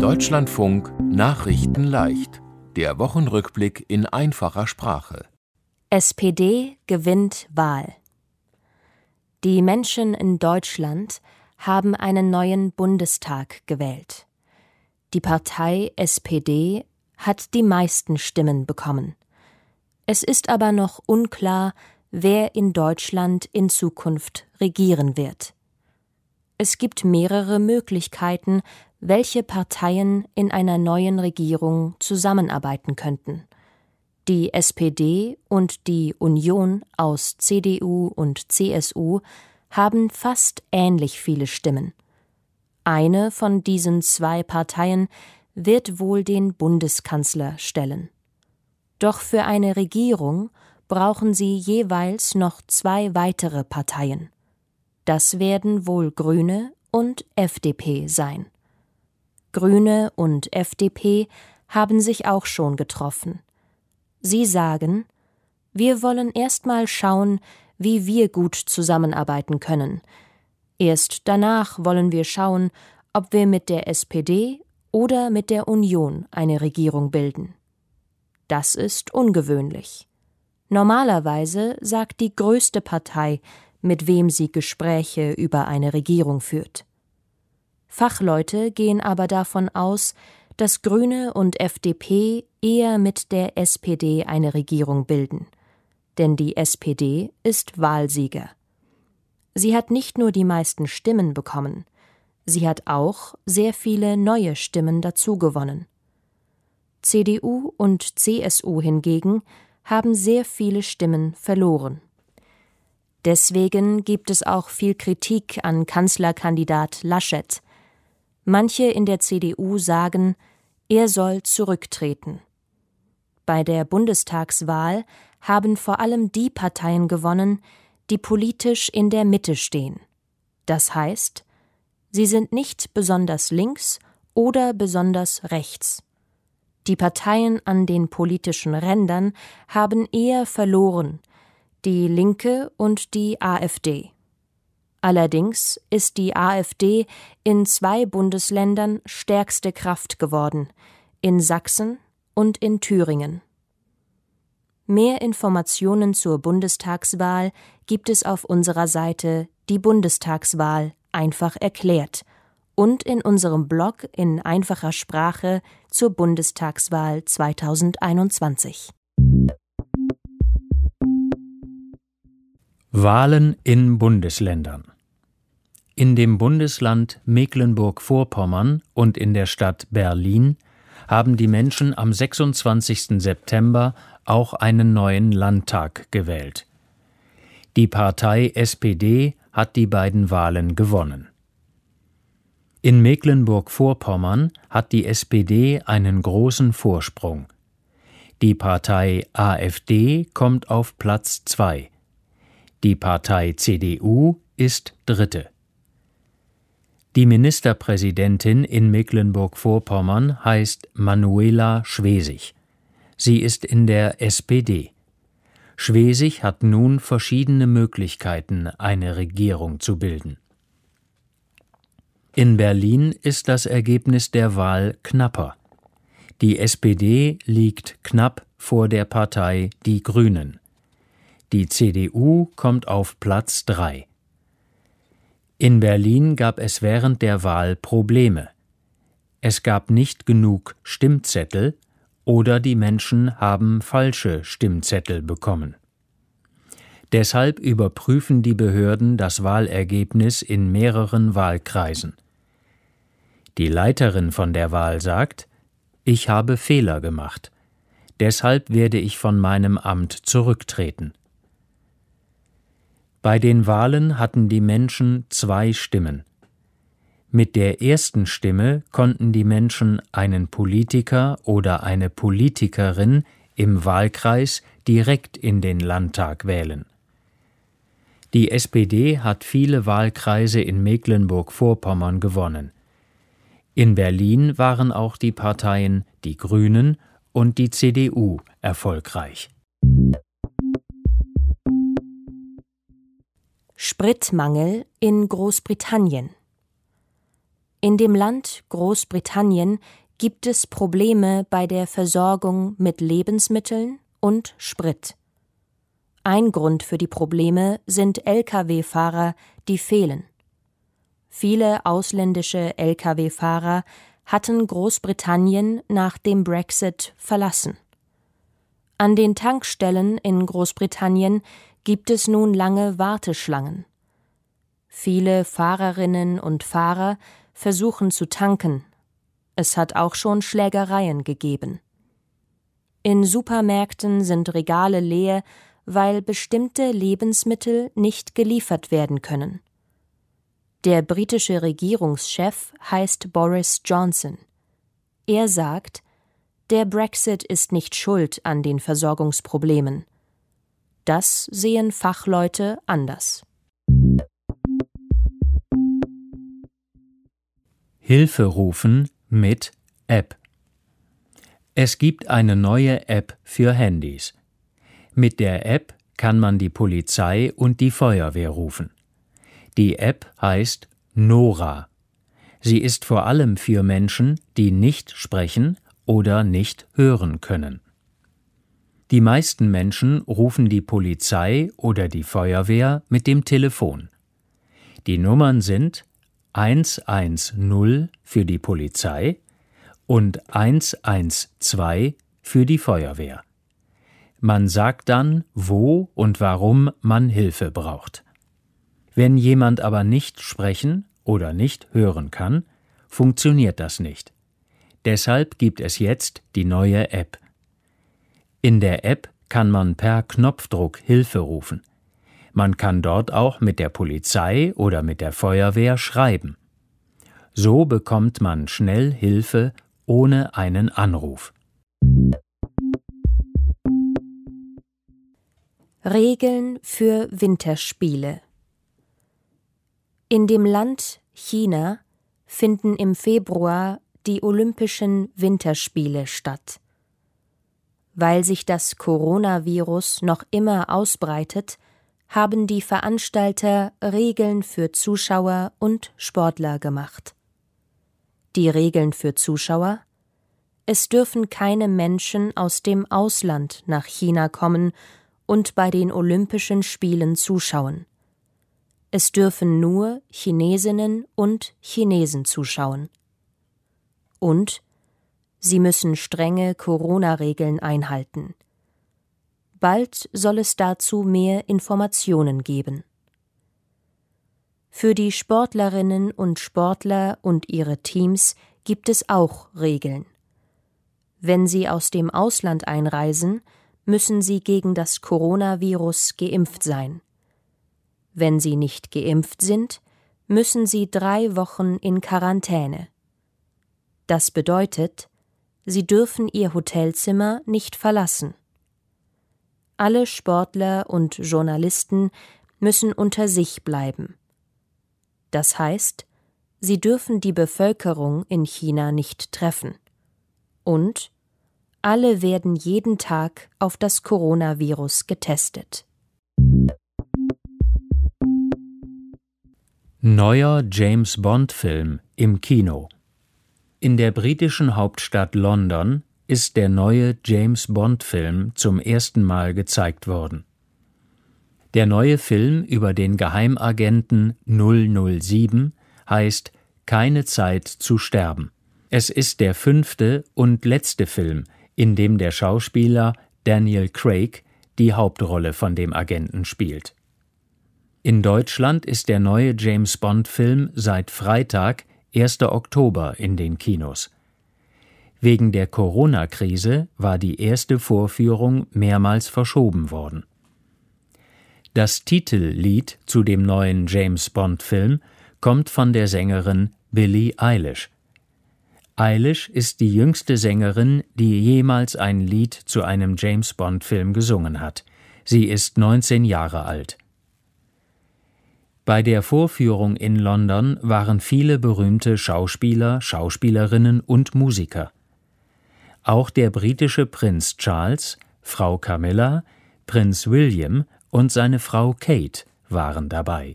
Deutschlandfunk Nachrichten leicht. Der Wochenrückblick in einfacher Sprache. SPD gewinnt Wahl. Die Menschen in Deutschland haben einen neuen Bundestag gewählt. Die Partei SPD hat die meisten Stimmen bekommen. Es ist aber noch unklar, wer in Deutschland in Zukunft regieren wird. Es gibt mehrere Möglichkeiten, welche Parteien in einer neuen Regierung zusammenarbeiten könnten. Die SPD und die Union aus CDU und CSU haben fast ähnlich viele Stimmen. Eine von diesen zwei Parteien wird wohl den Bundeskanzler stellen. Doch für eine Regierung brauchen sie jeweils noch zwei weitere Parteien. Das werden wohl Grüne und FDP sein. Grüne und FDP haben sich auch schon getroffen. Sie sagen, wir wollen erst mal schauen, wie wir gut zusammenarbeiten können. Erst danach wollen wir schauen, ob wir mit der SPD oder mit der Union eine Regierung bilden. Das ist ungewöhnlich. Normalerweise sagt die größte Partei, mit wem sie Gespräche über eine Regierung führt. Fachleute gehen aber davon aus, dass Grüne und FDP eher mit der SPD eine Regierung bilden. Denn die SPD ist Wahlsieger. Sie hat nicht nur die meisten Stimmen bekommen, sie hat auch sehr viele neue Stimmen dazugewonnen. CDU und CSU hingegen haben sehr viele Stimmen verloren. Deswegen gibt es auch viel Kritik an Kanzlerkandidat Laschet. Manche in der CDU sagen, er soll zurücktreten. Bei der Bundestagswahl haben vor allem die Parteien gewonnen, die politisch in der Mitte stehen. Das heißt, sie sind nicht besonders links oder besonders rechts. Die Parteien an den politischen Rändern haben eher verloren, die Linke und die AfD. Allerdings ist die AfD in zwei Bundesländern stärkste Kraft geworden, in Sachsen und in Thüringen. Mehr Informationen zur Bundestagswahl gibt es auf unserer Seite Die Bundestagswahl einfach erklärt und in unserem Blog in einfacher Sprache zur Bundestagswahl 2021. Wahlen in Bundesländern In dem Bundesland Mecklenburg-Vorpommern und in der Stadt Berlin haben die Menschen am 26. September auch einen neuen Landtag gewählt. Die Partei SPD hat die beiden Wahlen gewonnen. In Mecklenburg-Vorpommern hat die SPD einen großen Vorsprung. Die Partei AfD kommt auf Platz zwei. Die Partei CDU ist Dritte. Die Ministerpräsidentin in Mecklenburg-Vorpommern heißt Manuela Schwesig. Sie ist in der SPD. Schwesig hat nun verschiedene Möglichkeiten, eine Regierung zu bilden. In Berlin ist das Ergebnis der Wahl knapper. Die SPD liegt knapp vor der Partei Die Grünen. Die CDU kommt auf Platz 3. In Berlin gab es während der Wahl Probleme. Es gab nicht genug Stimmzettel oder die Menschen haben falsche Stimmzettel bekommen. Deshalb überprüfen die Behörden das Wahlergebnis in mehreren Wahlkreisen. Die Leiterin von der Wahl sagt, ich habe Fehler gemacht. Deshalb werde ich von meinem Amt zurücktreten. Bei den Wahlen hatten die Menschen zwei Stimmen. Mit der ersten Stimme konnten die Menschen einen Politiker oder eine Politikerin im Wahlkreis direkt in den Landtag wählen. Die SPD hat viele Wahlkreise in Mecklenburg-Vorpommern gewonnen. In Berlin waren auch die Parteien Die Grünen und die CDU erfolgreich. Spritmangel in Großbritannien. In dem Land Großbritannien gibt es Probleme bei der Versorgung mit Lebensmitteln und Sprit. Ein Grund für die Probleme sind Lkw-Fahrer, die fehlen. Viele ausländische Lkw-Fahrer hatten Großbritannien nach dem Brexit verlassen. An den Tankstellen in Großbritannien gibt es nun lange Warteschlangen. Viele Fahrerinnen und Fahrer versuchen zu tanken. Es hat auch schon Schlägereien gegeben. In Supermärkten sind Regale leer, weil bestimmte Lebensmittel nicht geliefert werden können. Der britische Regierungschef heißt Boris Johnson. Er sagt, der Brexit ist nicht schuld an den Versorgungsproblemen. Das sehen Fachleute anders. Hilfe rufen mit App. Es gibt eine neue App für Handys. Mit der App kann man die Polizei und die Feuerwehr rufen. Die App heißt Nora. Sie ist vor allem für Menschen, die nicht sprechen oder nicht hören können. Die meisten Menschen rufen die Polizei oder die Feuerwehr mit dem Telefon. Die Nummern sind 110 für die Polizei und 112 für die Feuerwehr. Man sagt dann, wo und warum man Hilfe braucht. Wenn jemand aber nicht sprechen oder nicht hören kann, funktioniert das nicht. Deshalb gibt es jetzt die neue App. In der App kann man per Knopfdruck Hilfe rufen. Man kann dort auch mit der Polizei oder mit der Feuerwehr schreiben. So bekommt man schnell Hilfe ohne einen Anruf. Regeln für Winterspiele In dem Land China finden im Februar die Olympischen Winterspiele statt. Weil sich das Coronavirus noch immer ausbreitet, haben die Veranstalter Regeln für Zuschauer und Sportler gemacht. Die Regeln für Zuschauer Es dürfen keine Menschen aus dem Ausland nach China kommen und bei den Olympischen Spielen zuschauen. Es dürfen nur Chinesinnen und Chinesen zuschauen. Und sie müssen strenge Corona-Regeln einhalten. Bald soll es dazu mehr Informationen geben. Für die Sportlerinnen und Sportler und ihre Teams gibt es auch Regeln. Wenn sie aus dem Ausland einreisen, müssen sie gegen das Coronavirus geimpft sein. Wenn sie nicht geimpft sind, müssen sie drei Wochen in Quarantäne. Das bedeutet, sie dürfen ihr Hotelzimmer nicht verlassen. Alle Sportler und Journalisten müssen unter sich bleiben. Das heißt, sie dürfen die Bevölkerung in China nicht treffen. Und alle werden jeden Tag auf das Coronavirus getestet. Neuer James Bond Film im Kino. In der britischen Hauptstadt London ist der neue James Bond-Film zum ersten Mal gezeigt worden. Der neue Film über den Geheimagenten 007 heißt Keine Zeit zu sterben. Es ist der fünfte und letzte Film, in dem der Schauspieler Daniel Craig die Hauptrolle von dem Agenten spielt. In Deutschland ist der neue James Bond-Film seit Freitag, 1. Oktober, in den Kinos. Wegen der Corona-Krise war die erste Vorführung mehrmals verschoben worden. Das Titellied zu dem neuen James Bond-Film kommt von der Sängerin Billie Eilish. Eilish ist die jüngste Sängerin, die jemals ein Lied zu einem James Bond-Film gesungen hat. Sie ist 19 Jahre alt. Bei der Vorführung in London waren viele berühmte Schauspieler, Schauspielerinnen und Musiker. Auch der britische Prinz Charles, Frau Camilla, Prinz William und seine Frau Kate waren dabei